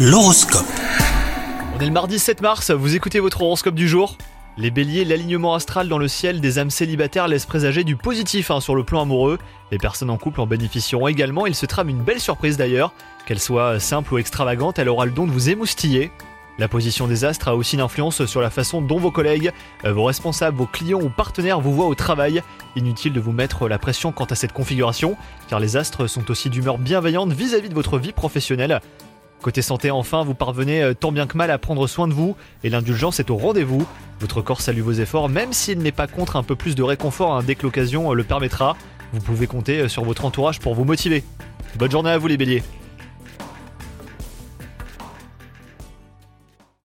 L'horoscope. On est le mardi 7 mars, vous écoutez votre horoscope du jour? Les béliers, l'alignement astral dans le ciel des âmes célibataires laisse présager du positif hein, sur le plan amoureux. Les personnes en couple en bénéficieront également, il se trame une belle surprise d'ailleurs. Qu'elle soit simple ou extravagante, elle aura le don de vous émoustiller. La position des astres a aussi une influence sur la façon dont vos collègues, euh, vos responsables, vos clients ou partenaires vous voient au travail. Inutile de vous mettre la pression quant à cette configuration, car les astres sont aussi d'humeur bienveillante vis-à-vis de votre vie professionnelle. Côté santé, enfin, vous parvenez euh, tant bien que mal à prendre soin de vous et l'indulgence est au rendez-vous. Votre corps salue vos efforts, même s'il n'est pas contre un peu plus de réconfort hein, dès que l'occasion euh, le permettra. Vous pouvez compter euh, sur votre entourage pour vous motiver. Bonne journée à vous les béliers